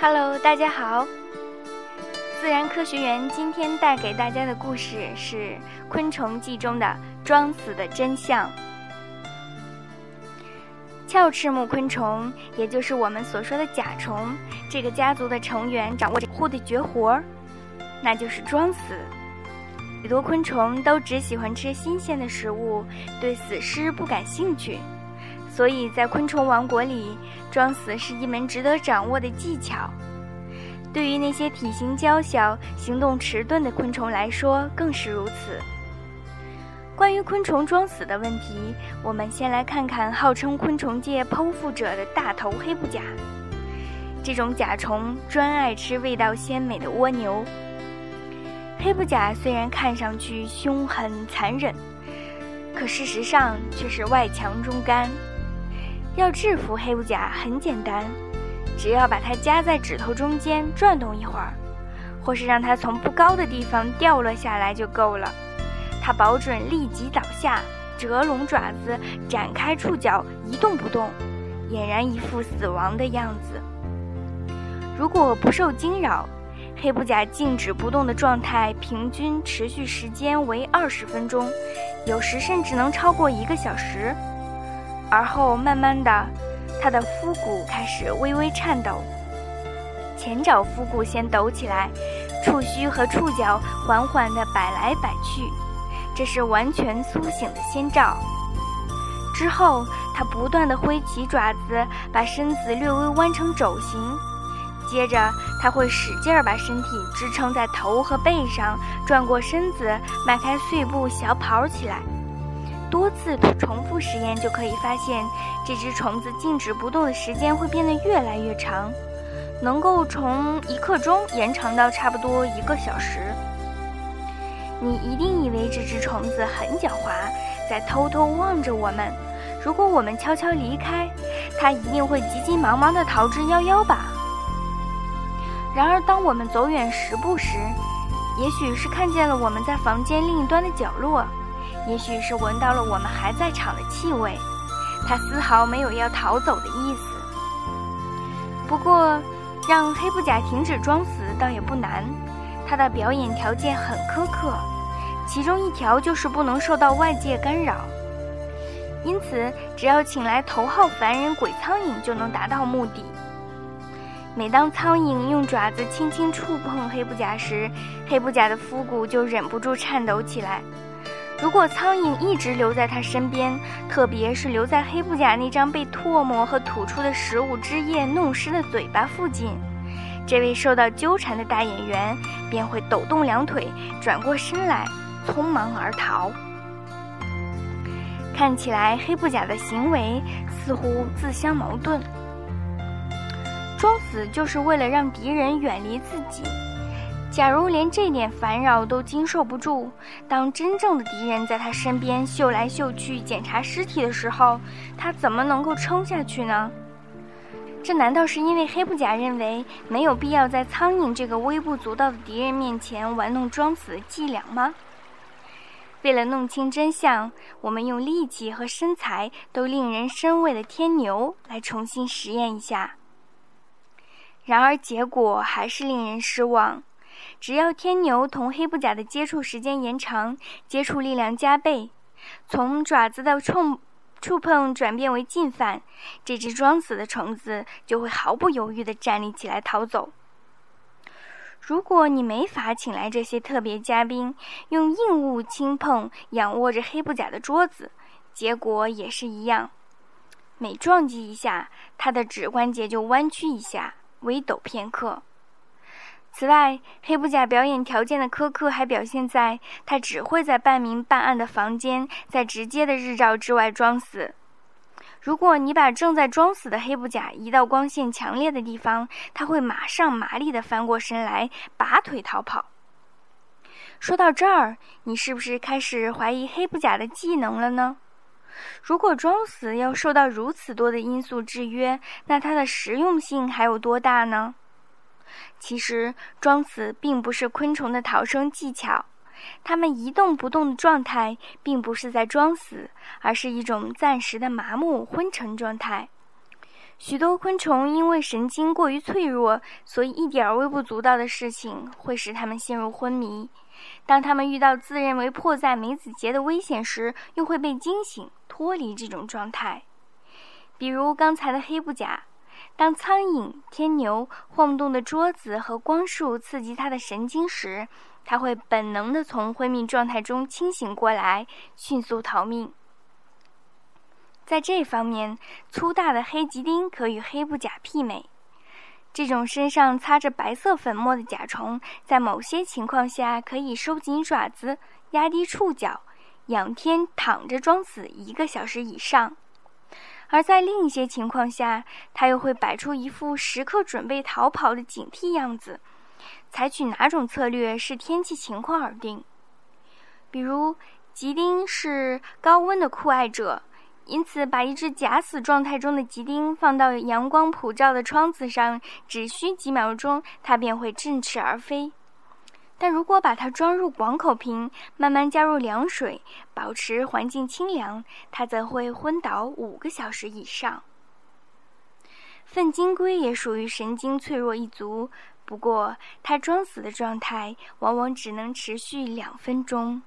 Hello，大家好。自然科学园今天带给大家的故事是《昆虫记》中的装死的真相。鞘翅目昆虫，也就是我们所说的甲虫，这个家族的成员掌握着护的绝活儿，那就是装死。许多昆虫都只喜欢吃新鲜的食物，对死尸不感兴趣。所以在昆虫王国里，装死是一门值得掌握的技巧。对于那些体型娇小、行动迟钝的昆虫来说，更是如此。关于昆虫装死的问题，我们先来看看号称昆虫界剖腹者的大头黑布甲。这种甲虫专爱吃味道鲜美的蜗牛。黑布甲虽然看上去凶狠残忍，可事实上却是外强中干。要制服黑布甲很简单，只要把它夹在指头中间转动一会儿，或是让它从不高的地方掉落下来就够了。它保准立即倒下，折拢爪子，展开触角，一动不动，俨然一副死亡的样子。如果不受惊扰，黑布甲静止不动的状态平均持续时间为二十分钟，有时甚至能超过一个小时。而后，慢慢的，它的腹骨开始微微颤抖。前爪腹骨先抖起来，触须和触角缓缓地摆来摆去，这是完全苏醒的先兆。之后，它不断地挥起爪子，把身子略微弯成肘形。接着，它会使劲儿把身体支撑在头和背上，转过身子，迈开碎步小跑起来。多次重复实验就可以发现，这只虫子静止不动的时间会变得越来越长，能够从一刻钟延长到差不多一个小时。你一定以为这只虫子很狡猾，在偷偷望着我们。如果我们悄悄离开，它一定会急急忙忙地逃之夭夭吧？然而，当我们走远十步时，也许是看见了我们在房间另一端的角落。也许是闻到了我们还在场的气味，它丝毫没有要逃走的意思。不过，让黑布甲停止装死倒也不难，它的表演条件很苛刻，其中一条就是不能受到外界干扰。因此，只要请来头号凡人鬼苍蝇就能达到目的。每当苍蝇用爪子轻轻触碰黑布甲时，黑布甲的腹骨就忍不住颤抖起来。如果苍蝇一直留在他身边，特别是留在黑布甲那张被唾沫和吐出的食物汁液弄湿的嘴巴附近，这位受到纠缠的大演员便会抖动两腿，转过身来，匆忙而逃。看起来黑布甲的行为似乎自相矛盾，装死就是为了让敌人远离自己。假如连这点烦扰都经受不住，当真正的敌人在他身边嗅来嗅去、检查尸体的时候，他怎么能够撑下去呢？这难道是因为黑布甲认为没有必要在苍蝇这个微不足道的敌人面前玩弄装死的伎俩吗？为了弄清真相，我们用力气和身材都令人生畏的天牛来重新实验一下。然而结果还是令人失望。只要天牛同黑布甲的接触时间延长，接触力量加倍，从爪子的触触碰转变为进犯，这只装死的虫子就会毫不犹豫地站立起来逃走。如果你没法请来这些特别嘉宾，用硬物轻碰仰卧着黑布甲的桌子，结果也是一样。每撞击一下，它的指关节就弯曲一下，微抖片刻。此外，黑布甲表演条件的苛刻还表现在他只会在半明半暗的房间，在直接的日照之外装死。如果你把正在装死的黑布甲移到光线强烈的地方，他会马上麻利地翻过身来，拔腿逃跑。说到这儿，你是不是开始怀疑黑布甲的技能了呢？如果装死要受到如此多的因素制约，那它的实用性还有多大呢？其实，装死并不是昆虫的逃生技巧，它们一动不动的状态并不是在装死，而是一种暂时的麻木昏沉状态。许多昆虫因为神经过于脆弱，所以一点微不足道的事情会使它们陷入昏迷。当它们遇到自认为迫在眉睫的危险时，又会被惊醒，脱离这种状态。比如刚才的黑布甲，当苍蝇、天牛、晃动的桌子和光束刺激它的神经时，它会本能地从昏迷状态中清醒过来，迅速逃命。在这方面，粗大的黑吉丁可与黑布甲媲美。这种身上擦着白色粉末的甲虫，在某些情况下可以收紧爪子、压低触角，仰天躺着装死一个小时以上；而在另一些情况下，它又会摆出一副时刻准备逃跑的警惕样子。采取哪种策略视天气情况而定。比如，吉丁是高温的酷爱者。因此，把一只假死状态中的吉丁放到阳光普照的窗子上，只需几秒钟，它便会振翅而飞。但如果把它装入广口瓶，慢慢加入凉水，保持环境清凉，它则会昏倒五个小时以上。粪金龟也属于神经脆弱一族，不过它装死的状态往往只能持续两分钟。